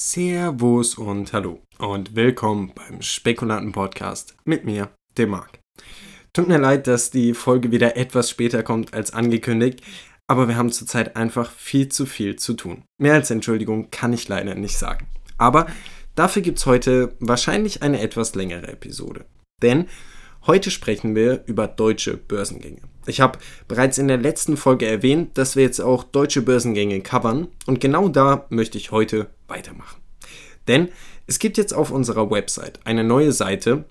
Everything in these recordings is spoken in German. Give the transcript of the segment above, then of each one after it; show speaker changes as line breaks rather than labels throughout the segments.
Servus und hallo und willkommen beim Spekulanten-Podcast mit mir, dem Marc. Tut mir leid, dass die Folge wieder etwas später kommt als angekündigt, aber wir haben zurzeit einfach viel zu viel zu tun. Mehr als Entschuldigung kann ich leider nicht sagen. Aber dafür gibt es heute wahrscheinlich eine etwas längere Episode. Denn heute sprechen wir über deutsche Börsengänge. Ich habe bereits in der letzten Folge erwähnt, dass wir jetzt auch deutsche Börsengänge covern und genau da möchte ich heute weitermachen. Denn es gibt jetzt auf unserer Website eine neue Seite,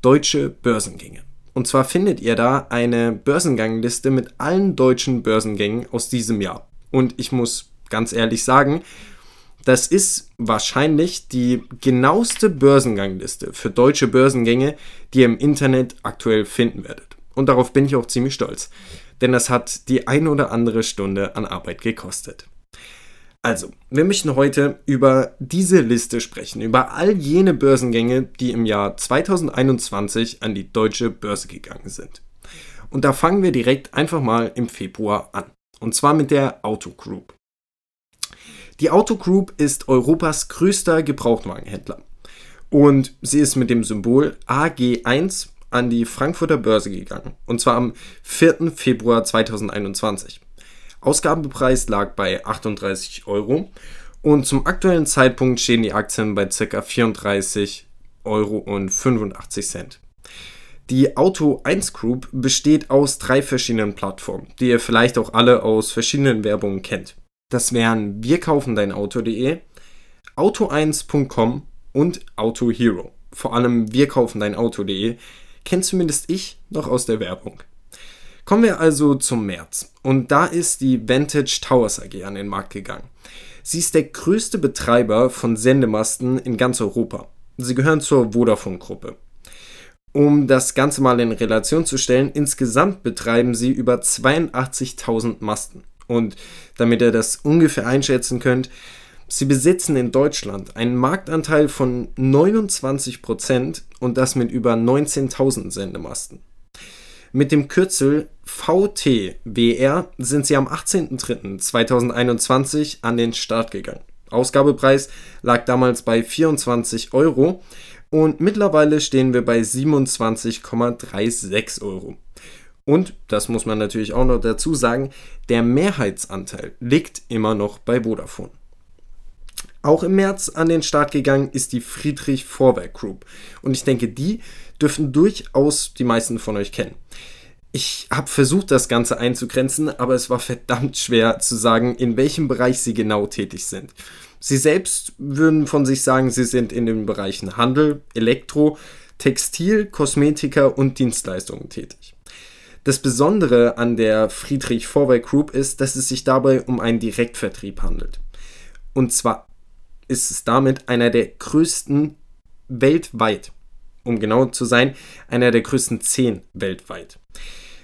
Deutsche Börsengänge. Und zwar findet ihr da eine Börsengangliste mit allen deutschen Börsengängen aus diesem Jahr. Und ich muss ganz ehrlich sagen, das ist wahrscheinlich die genaueste Börsengangliste für deutsche Börsengänge, die ihr im Internet aktuell finden werdet. Und darauf bin ich auch ziemlich stolz, denn das hat die ein oder andere Stunde an Arbeit gekostet. Also, wir möchten heute über diese Liste sprechen, über all jene Börsengänge, die im Jahr 2021 an die deutsche Börse gegangen sind. Und da fangen wir direkt einfach mal im Februar an. Und zwar mit der Auto Group. Die Auto Group ist Europas größter Gebrauchtwagenhändler. Und sie ist mit dem Symbol AG1 an die Frankfurter Börse gegangen. Und zwar am 4. Februar 2021. Ausgabepreis lag bei 38 Euro. Und zum aktuellen Zeitpunkt stehen die Aktien bei ca. 34 Euro und 85 Cent. Die Auto 1 Group besteht aus drei verschiedenen Plattformen, die ihr vielleicht auch alle aus verschiedenen Werbungen kennt. Das wären wirkaufendeinauto.de, auto1.com und Auto Hero. Vor allem wirkaufendeinauto.de kennt zumindest ich noch aus der Werbung. Kommen wir also zum März. Und da ist die Vantage Towers AG an den Markt gegangen. Sie ist der größte Betreiber von Sendemasten in ganz Europa. Sie gehören zur Vodafone-Gruppe. Um das Ganze mal in Relation zu stellen, insgesamt betreiben sie über 82.000 Masten. Und damit ihr das ungefähr einschätzen könnt, Sie besitzen in Deutschland einen Marktanteil von 29% und das mit über 19.000 Sendemasten. Mit dem Kürzel VTWR sind sie am 18.03.2021 an den Start gegangen. Ausgabepreis lag damals bei 24 Euro und mittlerweile stehen wir bei 27,36 Euro. Und, das muss man natürlich auch noch dazu sagen, der Mehrheitsanteil liegt immer noch bei Vodafone. Auch im März an den Start gegangen ist die Friedrich Vorwerk Group. Und ich denke, die dürften durchaus die meisten von euch kennen. Ich habe versucht, das Ganze einzugrenzen, aber es war verdammt schwer zu sagen, in welchem Bereich sie genau tätig sind. Sie selbst würden von sich sagen, sie sind in den Bereichen Handel, Elektro, Textil, Kosmetika und Dienstleistungen tätig. Das Besondere an der Friedrich Vorwerk Group ist, dass es sich dabei um einen Direktvertrieb handelt. Und zwar ist es damit einer der größten weltweit. Um genau zu sein, einer der größten zehn weltweit.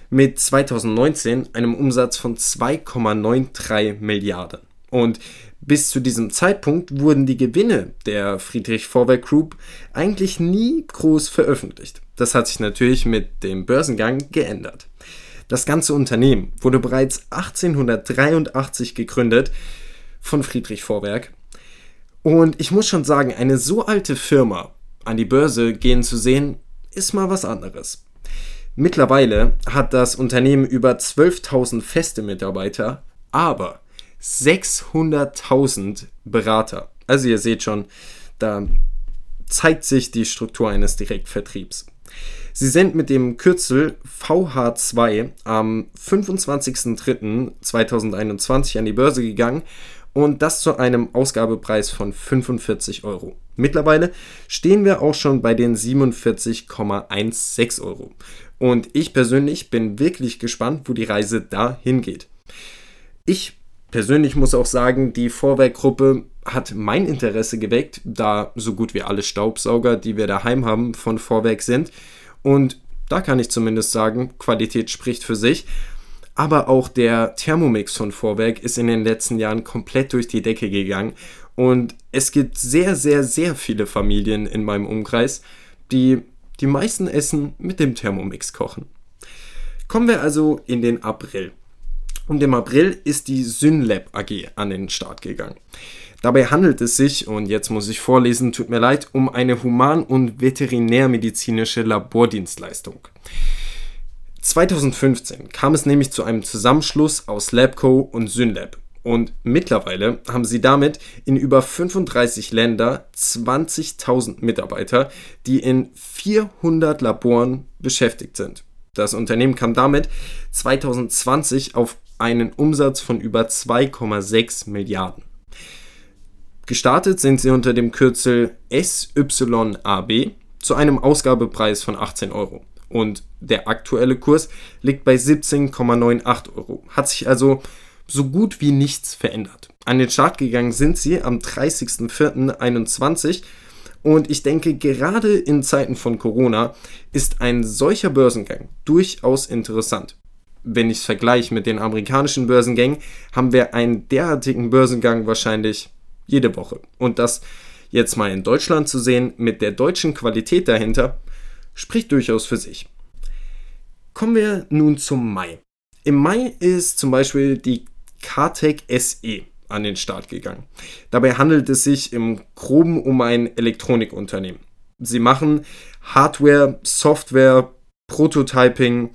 Mit 2019 einem Umsatz von 2,93 Milliarden. Und bis zu diesem Zeitpunkt wurden die Gewinne der Friedrich Vorwerk Group eigentlich nie groß veröffentlicht. Das hat sich natürlich mit dem Börsengang geändert. Das ganze Unternehmen wurde bereits 1883 gegründet von Friedrich Vorwerk und ich muss schon sagen, eine so alte Firma an die Börse gehen zu sehen, ist mal was anderes. Mittlerweile hat das Unternehmen über 12.000 feste Mitarbeiter, aber 600.000 Berater. Also ihr seht schon, da zeigt sich die Struktur eines Direktvertriebs. Sie sind mit dem Kürzel VH2 am 25.03.2021 an die Börse gegangen und das zu einem Ausgabepreis von 45 Euro. Mittlerweile stehen wir auch schon bei den 47,16 Euro. Und ich persönlich bin wirklich gespannt, wo die Reise da hingeht. Ich persönlich muss auch sagen, die Vorwerkgruppe hat mein Interesse geweckt, da so gut wie alle Staubsauger, die wir daheim haben, von Vorwerk sind. Und da kann ich zumindest sagen, Qualität spricht für sich aber auch der Thermomix von Vorwerk ist in den letzten Jahren komplett durch die Decke gegangen. Und es gibt sehr, sehr, sehr viele Familien in meinem Umkreis, die die meisten Essen mit dem Thermomix kochen. Kommen wir also in den April. Und im April ist die Synlab AG an den Start gegangen. Dabei handelt es sich, und jetzt muss ich vorlesen, tut mir leid, um eine human- und veterinärmedizinische Labordienstleistung. 2015 kam es nämlich zu einem Zusammenschluss aus Labco und Synlab. Und mittlerweile haben sie damit in über 35 Länder 20.000 Mitarbeiter, die in 400 Laboren beschäftigt sind. Das Unternehmen kam damit 2020 auf einen Umsatz von über 2,6 Milliarden. Gestartet sind sie unter dem Kürzel SYAB zu einem Ausgabepreis von 18 Euro. Und der aktuelle Kurs liegt bei 17,98 Euro. Hat sich also so gut wie nichts verändert. An den Start gegangen sind sie am 30.04.21 und ich denke, gerade in Zeiten von Corona ist ein solcher Börsengang durchaus interessant. Wenn ich es vergleiche mit den amerikanischen Börsengängen, haben wir einen derartigen Börsengang wahrscheinlich jede Woche. Und das jetzt mal in Deutschland zu sehen, mit der deutschen Qualität dahinter, spricht durchaus für sich. Kommen wir nun zum Mai. Im Mai ist zum Beispiel die KTEC SE an den Start gegangen. Dabei handelt es sich im Groben um ein Elektronikunternehmen. Sie machen Hardware, Software, Prototyping,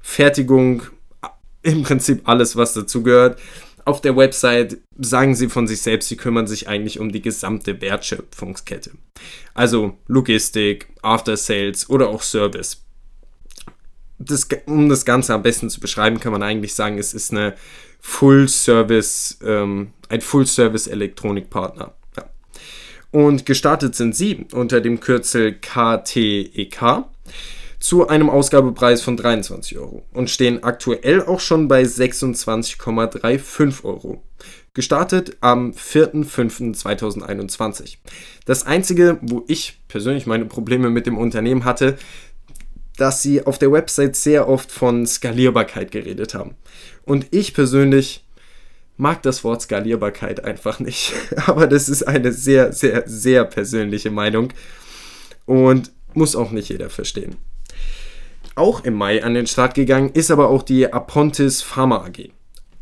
Fertigung, im Prinzip alles, was dazu gehört. Auf der Website sagen sie von sich selbst, sie kümmern sich eigentlich um die gesamte Wertschöpfungskette. Also Logistik, After Sales oder auch Service. Das, um das Ganze am besten zu beschreiben, kann man eigentlich sagen, es ist eine Full-Service, ähm, ein Full-Service-Elektronikpartner. Ja. Und gestartet sind sie unter dem Kürzel KTEK zu einem Ausgabepreis von 23 Euro und stehen aktuell auch schon bei 26,35 Euro. Gestartet am 4.5.2021. Das einzige, wo ich persönlich meine Probleme mit dem Unternehmen hatte, dass sie auf der Website sehr oft von Skalierbarkeit geredet haben. Und ich persönlich mag das Wort Skalierbarkeit einfach nicht. Aber das ist eine sehr, sehr, sehr persönliche Meinung und muss auch nicht jeder verstehen. Auch im Mai an den Start gegangen ist aber auch die Apontis Pharma AG.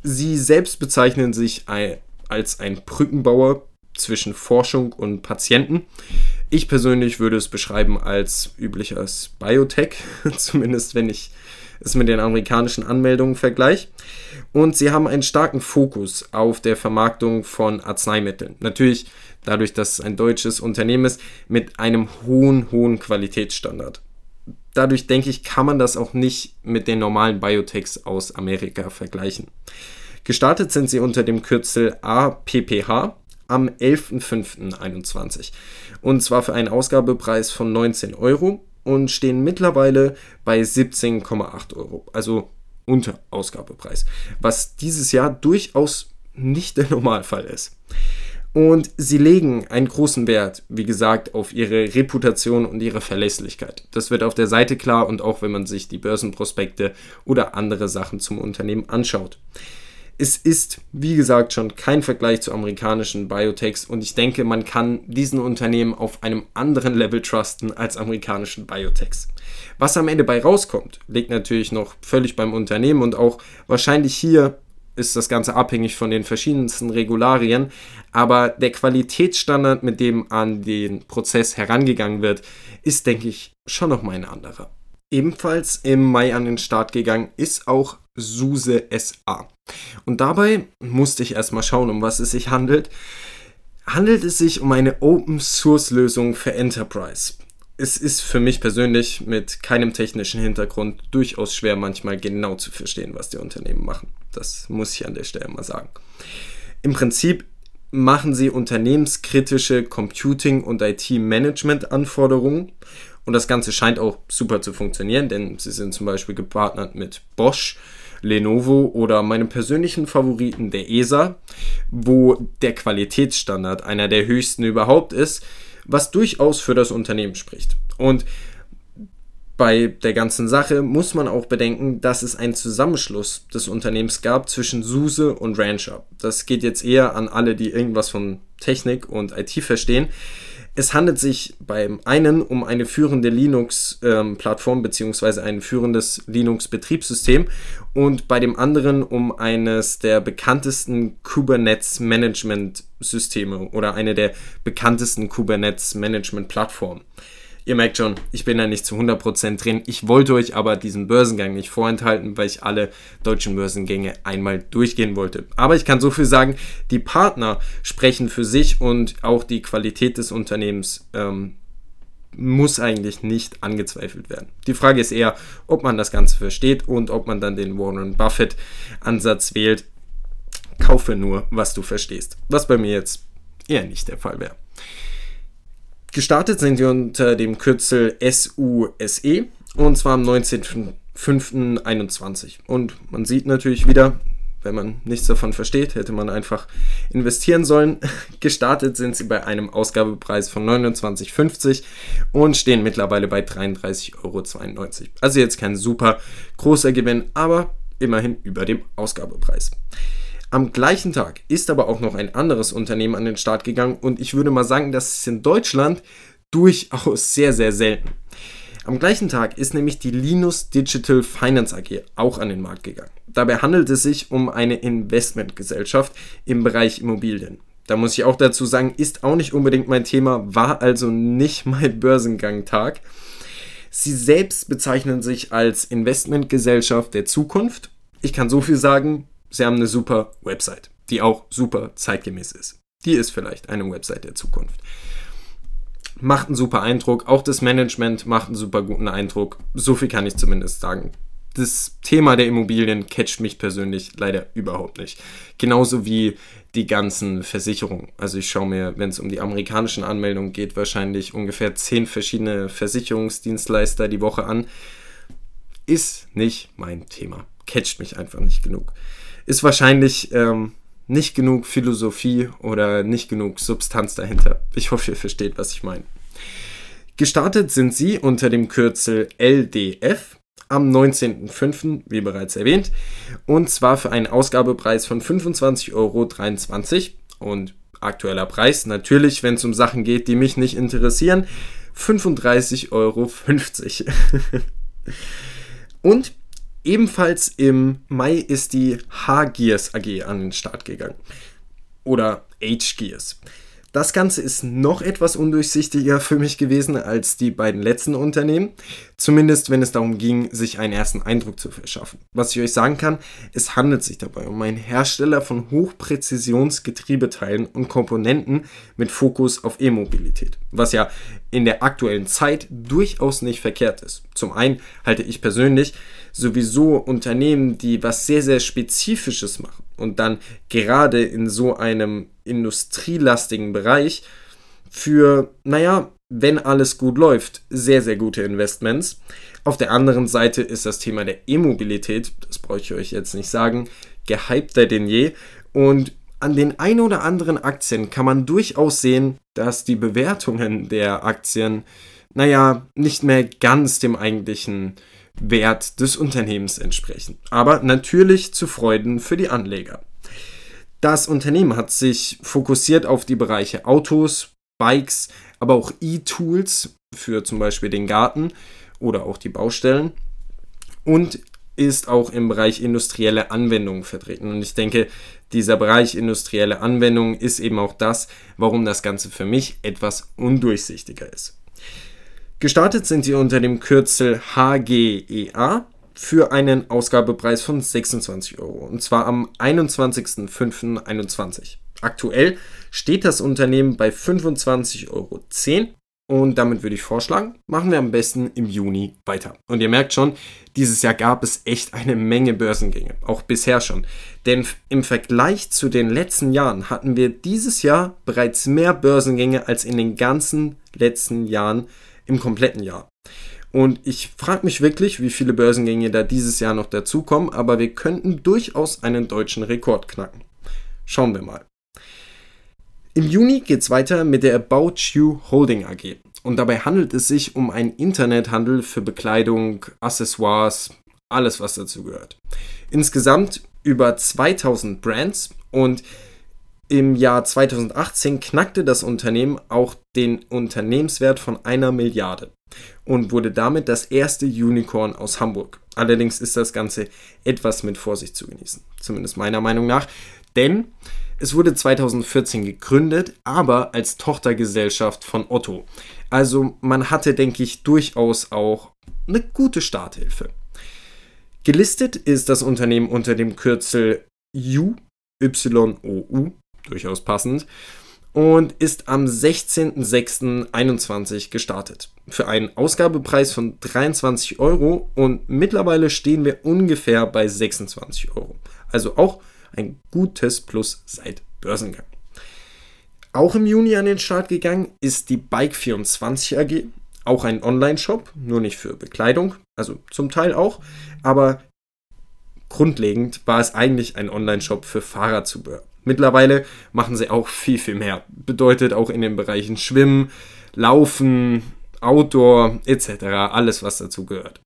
Sie selbst bezeichnen sich als ein Brückenbauer zwischen Forschung und Patienten. Ich persönlich würde es beschreiben als übliches Biotech, zumindest wenn ich es mit den amerikanischen Anmeldungen vergleiche. Und sie haben einen starken Fokus auf der Vermarktung von Arzneimitteln. Natürlich dadurch, dass es ein deutsches Unternehmen ist, mit einem hohen, hohen Qualitätsstandard. Dadurch denke ich, kann man das auch nicht mit den normalen Biotechs aus Amerika vergleichen. Gestartet sind sie unter dem Kürzel APPH am 11.05.21 und zwar für einen Ausgabepreis von 19 Euro und stehen mittlerweile bei 17,8 Euro, also unter Ausgabepreis, was dieses Jahr durchaus nicht der Normalfall ist. Und sie legen einen großen Wert, wie gesagt, auf ihre Reputation und ihre Verlässlichkeit. Das wird auf der Seite klar und auch wenn man sich die Börsenprospekte oder andere Sachen zum Unternehmen anschaut es ist, wie gesagt, schon kein Vergleich zu amerikanischen Biotechs und ich denke, man kann diesen Unternehmen auf einem anderen Level trusten als amerikanischen Biotechs. Was am Ende bei rauskommt, liegt natürlich noch völlig beim Unternehmen und auch wahrscheinlich hier ist das Ganze abhängig von den verschiedensten Regularien, aber der Qualitätsstandard, mit dem an den Prozess herangegangen wird, ist, denke ich, schon nochmal ein anderer. Ebenfalls im Mai an den Start gegangen ist auch SUSE SA. Und dabei musste ich erstmal schauen, um was es sich handelt. Handelt es sich um eine Open Source Lösung für Enterprise? Es ist für mich persönlich mit keinem technischen Hintergrund durchaus schwer, manchmal genau zu verstehen, was die Unternehmen machen. Das muss ich an der Stelle mal sagen. Im Prinzip machen sie unternehmenskritische Computing- und IT-Management-Anforderungen. Und das Ganze scheint auch super zu funktionieren, denn sie sind zum Beispiel gepartnert mit Bosch, Lenovo oder meinem persönlichen Favoriten der ESA, wo der Qualitätsstandard einer der höchsten überhaupt ist, was durchaus für das Unternehmen spricht. Und bei der ganzen Sache muss man auch bedenken, dass es einen Zusammenschluss des Unternehmens gab zwischen SUSE und Rancher. Das geht jetzt eher an alle, die irgendwas von Technik und IT verstehen. Es handelt sich beim einen um eine führende Linux-Plattform ähm, bzw. ein führendes Linux-Betriebssystem und bei dem anderen um eines der bekanntesten Kubernetes-Management-Systeme oder eine der bekanntesten Kubernetes-Management-Plattformen. Ihr merkt schon, ich bin da nicht zu 100% drin. Ich wollte euch aber diesen Börsengang nicht vorenthalten, weil ich alle deutschen Börsengänge einmal durchgehen wollte. Aber ich kann so viel sagen, die Partner sprechen für sich und auch die Qualität des Unternehmens ähm, muss eigentlich nicht angezweifelt werden. Die Frage ist eher, ob man das Ganze versteht und ob man dann den Warren Buffett Ansatz wählt. Kaufe nur, was du verstehst. Was bei mir jetzt eher nicht der Fall wäre. Gestartet sind wir unter dem Kürzel SUSE und zwar am 19.05.21. Und man sieht natürlich wieder, wenn man nichts davon versteht, hätte man einfach investieren sollen. Gestartet sind sie bei einem Ausgabepreis von 29,50 und stehen mittlerweile bei 33,92 Euro. Also jetzt kein super großer Gewinn, aber immerhin über dem Ausgabepreis. Am gleichen Tag ist aber auch noch ein anderes Unternehmen an den Start gegangen und ich würde mal sagen, das ist in Deutschland durchaus sehr, sehr selten. Am gleichen Tag ist nämlich die Linus Digital Finance AG auch an den Markt gegangen. Dabei handelt es sich um eine Investmentgesellschaft im Bereich Immobilien. Da muss ich auch dazu sagen, ist auch nicht unbedingt mein Thema, war also nicht mein Börsengangtag. Sie selbst bezeichnen sich als Investmentgesellschaft der Zukunft. Ich kann so viel sagen, sie haben eine super Website, die auch super zeitgemäß ist. Die ist vielleicht eine Website der Zukunft. Macht einen super Eindruck, auch das Management macht einen super guten Eindruck. So viel kann ich zumindest sagen. Das Thema der Immobilien catcht mich persönlich leider überhaupt nicht. Genauso wie die ganzen Versicherungen. Also ich schaue mir, wenn es um die amerikanischen Anmeldungen geht, wahrscheinlich ungefähr zehn verschiedene Versicherungsdienstleister die Woche an. Ist nicht mein Thema. Catcht mich einfach nicht genug ist wahrscheinlich ähm, nicht genug Philosophie oder nicht genug Substanz dahinter. Ich hoffe, ihr versteht, was ich meine. Gestartet sind sie unter dem Kürzel LDF am 19.05., wie bereits erwähnt, und zwar für einen Ausgabepreis von 25,23 Euro. Und aktueller Preis, natürlich, wenn es um Sachen geht, die mich nicht interessieren, 35,50 Euro. und Ebenfalls im Mai ist die H-Gears AG an den Start gegangen. Oder H-Gears. Das Ganze ist noch etwas undurchsichtiger für mich gewesen als die beiden letzten Unternehmen. Zumindest wenn es darum ging, sich einen ersten Eindruck zu verschaffen. Was ich euch sagen kann, es handelt sich dabei um einen Hersteller von Hochpräzisionsgetriebeteilen und Komponenten mit Fokus auf E-Mobilität. Was ja in der aktuellen Zeit durchaus nicht verkehrt ist. Zum einen halte ich persönlich sowieso Unternehmen, die was sehr, sehr Spezifisches machen und dann gerade in so einem industrielastigen Bereich für, naja, wenn alles gut läuft, sehr, sehr gute Investments. Auf der anderen Seite ist das Thema der E-Mobilität, das brauche ich euch jetzt nicht sagen, gehypter denn je. Und an den ein oder anderen Aktien kann man durchaus sehen, dass die Bewertungen der Aktien, naja, nicht mehr ganz dem eigentlichen Wert des Unternehmens entsprechen. Aber natürlich zu Freuden für die Anleger. Das Unternehmen hat sich fokussiert auf die Bereiche Autos, Bikes, aber auch E-Tools für zum Beispiel den Garten oder auch die Baustellen und ist auch im Bereich industrielle Anwendungen vertreten. Und ich denke, dieser Bereich industrielle Anwendungen ist eben auch das, warum das Ganze für mich etwas undurchsichtiger ist. Gestartet sind sie unter dem Kürzel HGEA für einen Ausgabepreis von 26 Euro und zwar am 21.05.21. Aktuell steht das Unternehmen bei 25,10 Euro und damit würde ich vorschlagen, machen wir am besten im Juni weiter. Und ihr merkt schon, dieses Jahr gab es echt eine Menge Börsengänge, auch bisher schon. Denn im Vergleich zu den letzten Jahren hatten wir dieses Jahr bereits mehr Börsengänge als in den ganzen letzten Jahren im kompletten Jahr. Und ich frage mich wirklich, wie viele Börsengänge da dieses Jahr noch dazukommen, aber wir könnten durchaus einen deutschen Rekord knacken. Schauen wir mal. Im Juni geht es weiter mit der About You Holding AG. Und dabei handelt es sich um einen Internethandel für Bekleidung, Accessoires, alles was dazu gehört. Insgesamt über 2000 Brands und Im Jahr 2018 knackte das Unternehmen auch den Unternehmenswert von einer Milliarde und wurde damit das erste Unicorn aus Hamburg. Allerdings ist das Ganze etwas mit Vorsicht zu genießen, zumindest meiner Meinung nach, denn es wurde 2014 gegründet, aber als Tochtergesellschaft von Otto. Also man hatte, denke ich, durchaus auch eine gute Starthilfe. Gelistet ist das Unternehmen unter dem Kürzel UYOU durchaus passend, und ist am 16.06.21 gestartet. Für einen Ausgabepreis von 23 Euro und mittlerweile stehen wir ungefähr bei 26 Euro. Also auch ein gutes Plus seit Börsengang. Auch im Juni an den Start gegangen ist die Bike24 AG, auch ein Online-Shop, nur nicht für Bekleidung, also zum Teil auch, aber grundlegend war es eigentlich ein Online-Shop für Fahrradzubehör. Mittlerweile machen sie auch viel, viel mehr. Bedeutet auch in den Bereichen Schwimmen, Laufen, Outdoor etc. Alles, was dazu gehört.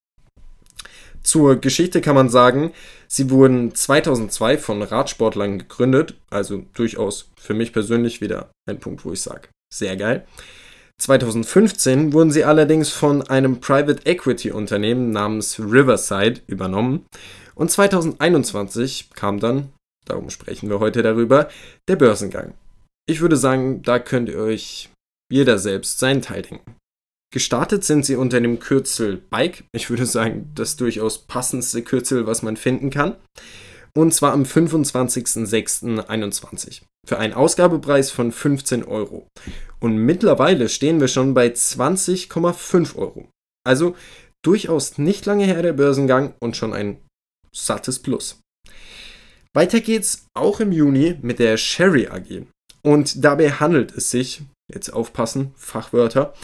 Zur Geschichte kann man sagen, sie wurden 2002 von Radsportlern gegründet, also durchaus für mich persönlich wieder ein Punkt, wo ich sage, sehr geil. 2015 wurden sie allerdings von einem Private Equity Unternehmen namens Riverside übernommen und 2021 kam dann darum sprechen wir heute darüber, der Börsengang. Ich würde sagen, da könnt ihr euch jeder selbst seinen Teil denken. Gestartet sind sie unter dem Kürzel Bike. Ich würde sagen, das durchaus passendste Kürzel, was man finden kann. Und zwar am 25.06.21 für einen Ausgabepreis von 15 Euro. Und mittlerweile stehen wir schon bei 20,5 Euro. Also durchaus nicht lange her der Börsengang und schon ein sattes Plus. Weiter geht's auch im Juni mit der Sherry AG. Und dabei handelt es sich, jetzt aufpassen, Fachwörter,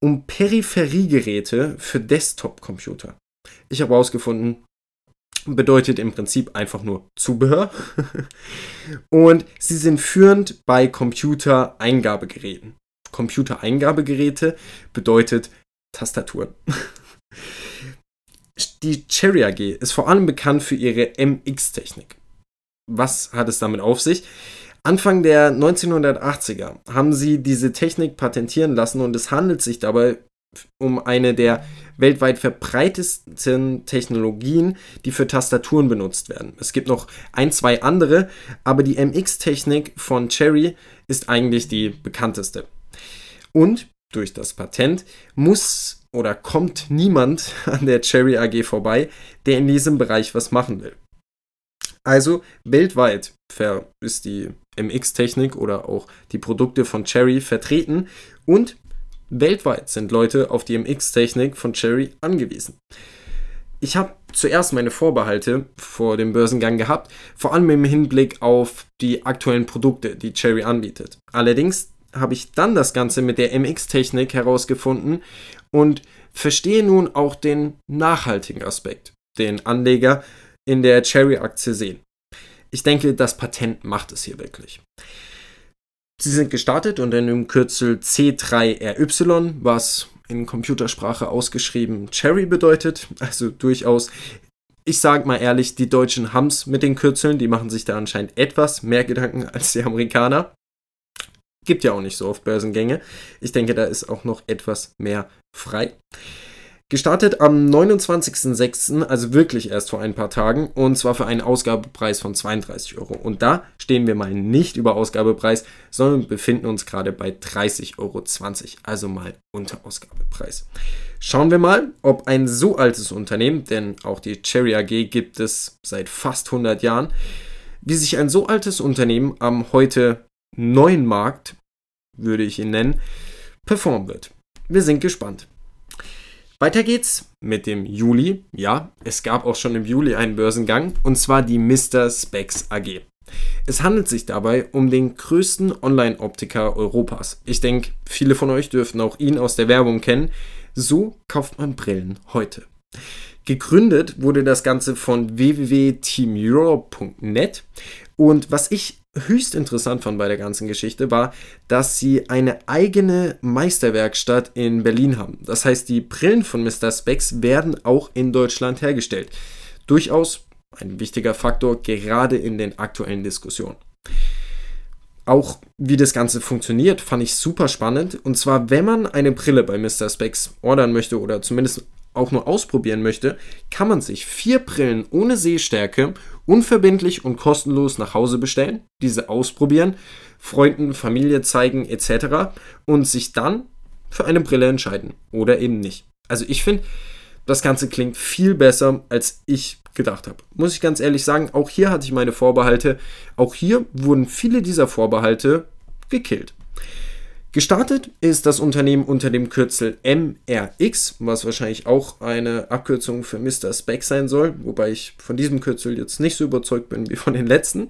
um Peripheriegeräte für Desktop-Computer. Ich habe herausgefunden, bedeutet im Prinzip einfach nur Zubehör. Und sie sind führend bei Computereingabegeräten. Computereingabegeräte bedeutet Tastaturen. Die Cherry AG ist vor allem bekannt für ihre MX-Technik. Was hat es damit auf sich? Anfang der 1980er haben sie diese Technik patentieren lassen und es handelt sich dabei um eine der weltweit verbreitetsten Technologien, die für Tastaturen benutzt werden. Es gibt noch ein, zwei andere, aber die MX-Technik von Cherry ist eigentlich die bekannteste. Und durch das Patent muss oder kommt niemand an der Cherry AG vorbei, der in diesem Bereich was machen will. Also weltweit ist die MX-Technik oder auch die Produkte von Cherry vertreten und weltweit sind Leute auf die MX-Technik von Cherry angewiesen. Ich habe zuerst meine Vorbehalte vor dem Börsengang gehabt, vor allem im Hinblick auf die aktuellen Produkte, die Cherry anbietet. Allerdings habe ich dann das Ganze mit der MX-Technik herausgefunden und verstehe nun auch den nachhaltigen Aspekt, den Anleger in der Cherry-Aktie sehen. Ich denke, das Patent macht es hier wirklich. Sie sind gestartet unter dem Kürzel C3RY, was in Computersprache ausgeschrieben Cherry bedeutet. Also durchaus, ich sage mal ehrlich, die Deutschen haben es mit den Kürzeln, die machen sich da anscheinend etwas mehr Gedanken als die Amerikaner. Gibt ja auch nicht so oft Börsengänge. Ich denke, da ist auch noch etwas mehr frei. Gestartet am 29.06., also wirklich erst vor ein paar Tagen, und zwar für einen Ausgabepreis von 32 Euro. Und da stehen wir mal nicht über Ausgabepreis, sondern befinden uns gerade bei 30,20 Euro, also mal unter Ausgabepreis. Schauen wir mal, ob ein so altes Unternehmen, denn auch die Cherry AG gibt es seit fast 100 Jahren, wie sich ein so altes Unternehmen am heute neuen Markt, würde ich ihn nennen, performen wird. Wir sind gespannt. Weiter geht's mit dem Juli. Ja, es gab auch schon im Juli einen Börsengang und zwar die Mr. Specs AG. Es handelt sich dabei um den größten Online-Optiker Europas. Ich denke, viele von euch dürften auch ihn aus der Werbung kennen. So kauft man Brillen heute. Gegründet wurde das Ganze von www.teameurope.net und was ich höchst interessant fand bei der ganzen Geschichte war, dass sie eine eigene Meisterwerkstatt in Berlin haben. Das heißt, die Brillen von Mr. Specs werden auch in Deutschland hergestellt. Durchaus ein wichtiger Faktor, gerade in den aktuellen Diskussionen. auch wie das Ganze funktioniert, fand ich super spannend. Und zwar, wenn man eine Brille bei Mr. Specs ordern möchte oder zumindest auch nur ausprobieren möchte, kann man sich vier Brillen ohne Sehstärke unverbindlich und kostenlos nach Hause bestellen, diese ausprobieren, Freunden, Familie zeigen etc. und sich dann für eine Brille entscheiden oder eben nicht. Also ich finde, das Ganze klingt viel besser, als ich gedacht habe. Muss ich ganz ehrlich sagen, auch hier hatte ich meine Vorbehalte. Auch hier wurden viele dieser Vorbehalte gekillt. Gestartet ist das Unternehmen unter dem Kürzel MRX, was wahrscheinlich auch eine Abkürzung für Mr. Spec sein soll, wobei ich von diesem Kürzel jetzt nicht so überzeugt bin wie von den letzten.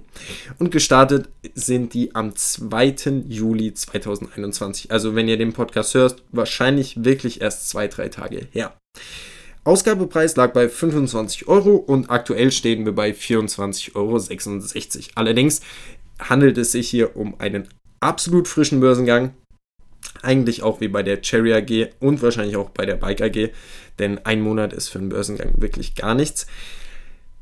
Und gestartet sind die am 2. Juli 2021. Also wenn ihr den Podcast hört, wahrscheinlich wirklich erst zwei, drei Tage her. Ausgabepreis lag bei 25 Euro und aktuell stehen wir bei 24,66 Euro. Allerdings handelt es sich hier um einen absolut frischen Börsengang. Eigentlich auch wie bei der Cherry AG und wahrscheinlich auch bei der Bike AG, denn ein Monat ist für einen Börsengang wirklich gar nichts.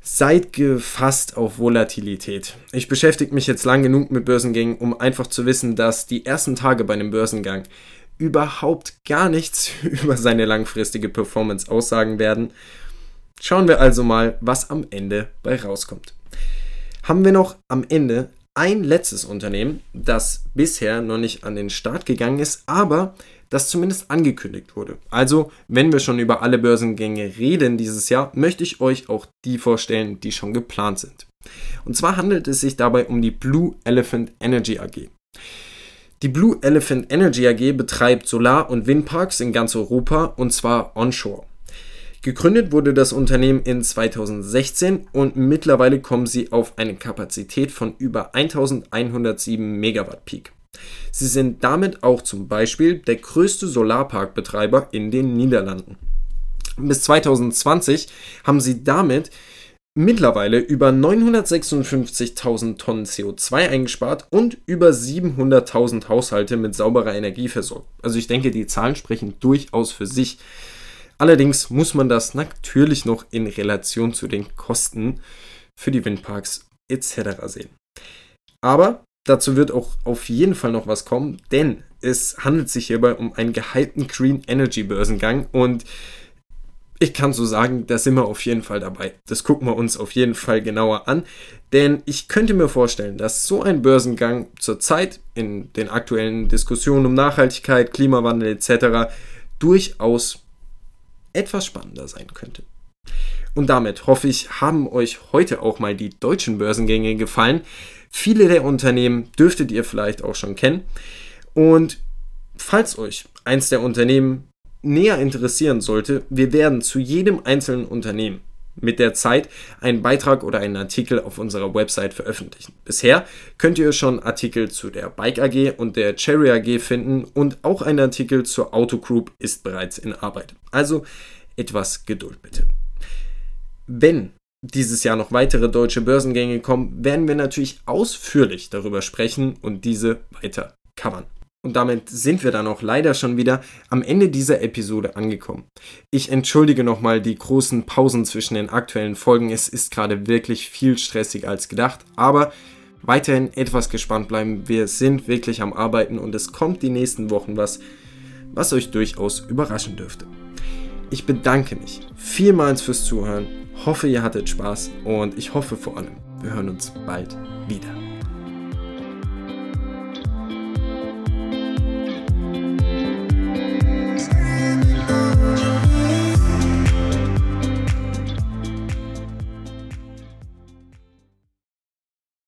Seid gefasst auf Volatilität. Ich beschäftige mich jetzt lang genug mit Börsengängen, um einfach zu wissen, dass die ersten Tage bei einem Börsengang überhaupt gar nichts über seine langfristige Performance aussagen werden. Schauen wir also mal, was am Ende bei rauskommt. Haben wir noch am Ende ein letztes Unternehmen, das bisher noch nicht an den Start gegangen ist, aber das zumindest angekündigt wurde. Also, wenn wir schon über alle Börsengänge reden dieses Jahr, möchte ich euch auch die vorstellen, die schon geplant sind. Und zwar handelt es sich dabei um die Blue Elephant Energy AG. Die Blue Elephant Energy AG betreibt Solar- und Windparks in ganz Europa und zwar onshore. Gegründet wurde das Unternehmen in 2016 und mittlerweile kommen sie auf eine Kapazität von über 1107 Megawatt Peak. Sie sind damit auch zum Beispiel der größte Solarparkbetreiber in den Niederlanden. Bis 2020 haben sie damit mittlerweile über 956.000 Tonnen CO2 eingespart und über 700.000 Haushalte mit sauberer Energie versorgt. Also ich denke, die Zahlen sprechen durchaus für sich. Allerdings muss man das natürlich noch in Relation zu den Kosten für die Windparks etc. sehen. Aber dazu wird auch auf jeden Fall noch was kommen, denn es handelt sich hierbei um einen gehypten Green Energy Börsengang und ich kann so sagen, da sind wir auf jeden Fall dabei. Das gucken wir uns auf jeden Fall genauer an. Denn ich könnte mir vorstellen, dass so ein Börsengang zurzeit in den aktuellen Diskussionen um Nachhaltigkeit, Klimawandel etc. durchaus etwas spannender sein könnte. Und damit hoffe ich, haben euch heute auch mal die deutschen Börsengänge gefallen. Viele der Unternehmen dürftet ihr vielleicht auch schon kennen. Und falls euch eins der Unternehmen näher interessieren sollte, wir werden zu jedem einzelnen Unternehmen mit der Zeit einen Beitrag oder einen Artikel auf unserer Website veröffentlichen. Bisher könnt ihr schon Artikel zu der Bike AG und der Cherry AG finden und auch ein Artikel zur Auto Group ist bereits in Arbeit. Also etwas Geduld bitte. Wenn dieses Jahr noch weitere deutsche Börsengänge kommen, werden wir natürlich ausführlich darüber sprechen und diese weiter covern. Und damit sind wir dann auch leider schon wieder am Ende dieser Episode angekommen. Ich entschuldige nochmal die großen Pausen zwischen den aktuellen Folgen. Es ist gerade wirklich viel stressiger als gedacht, aber weiterhin etwas gespannt bleiben. Wir sind wirklich am Arbeiten und es kommt die nächsten Wochen was, was euch durchaus überraschen dürfte. Ich bedanke mich vielmals fürs Zuhören, hoffe ihr hattet Spaß und ich hoffe vor allem, wir hören uns bald wieder.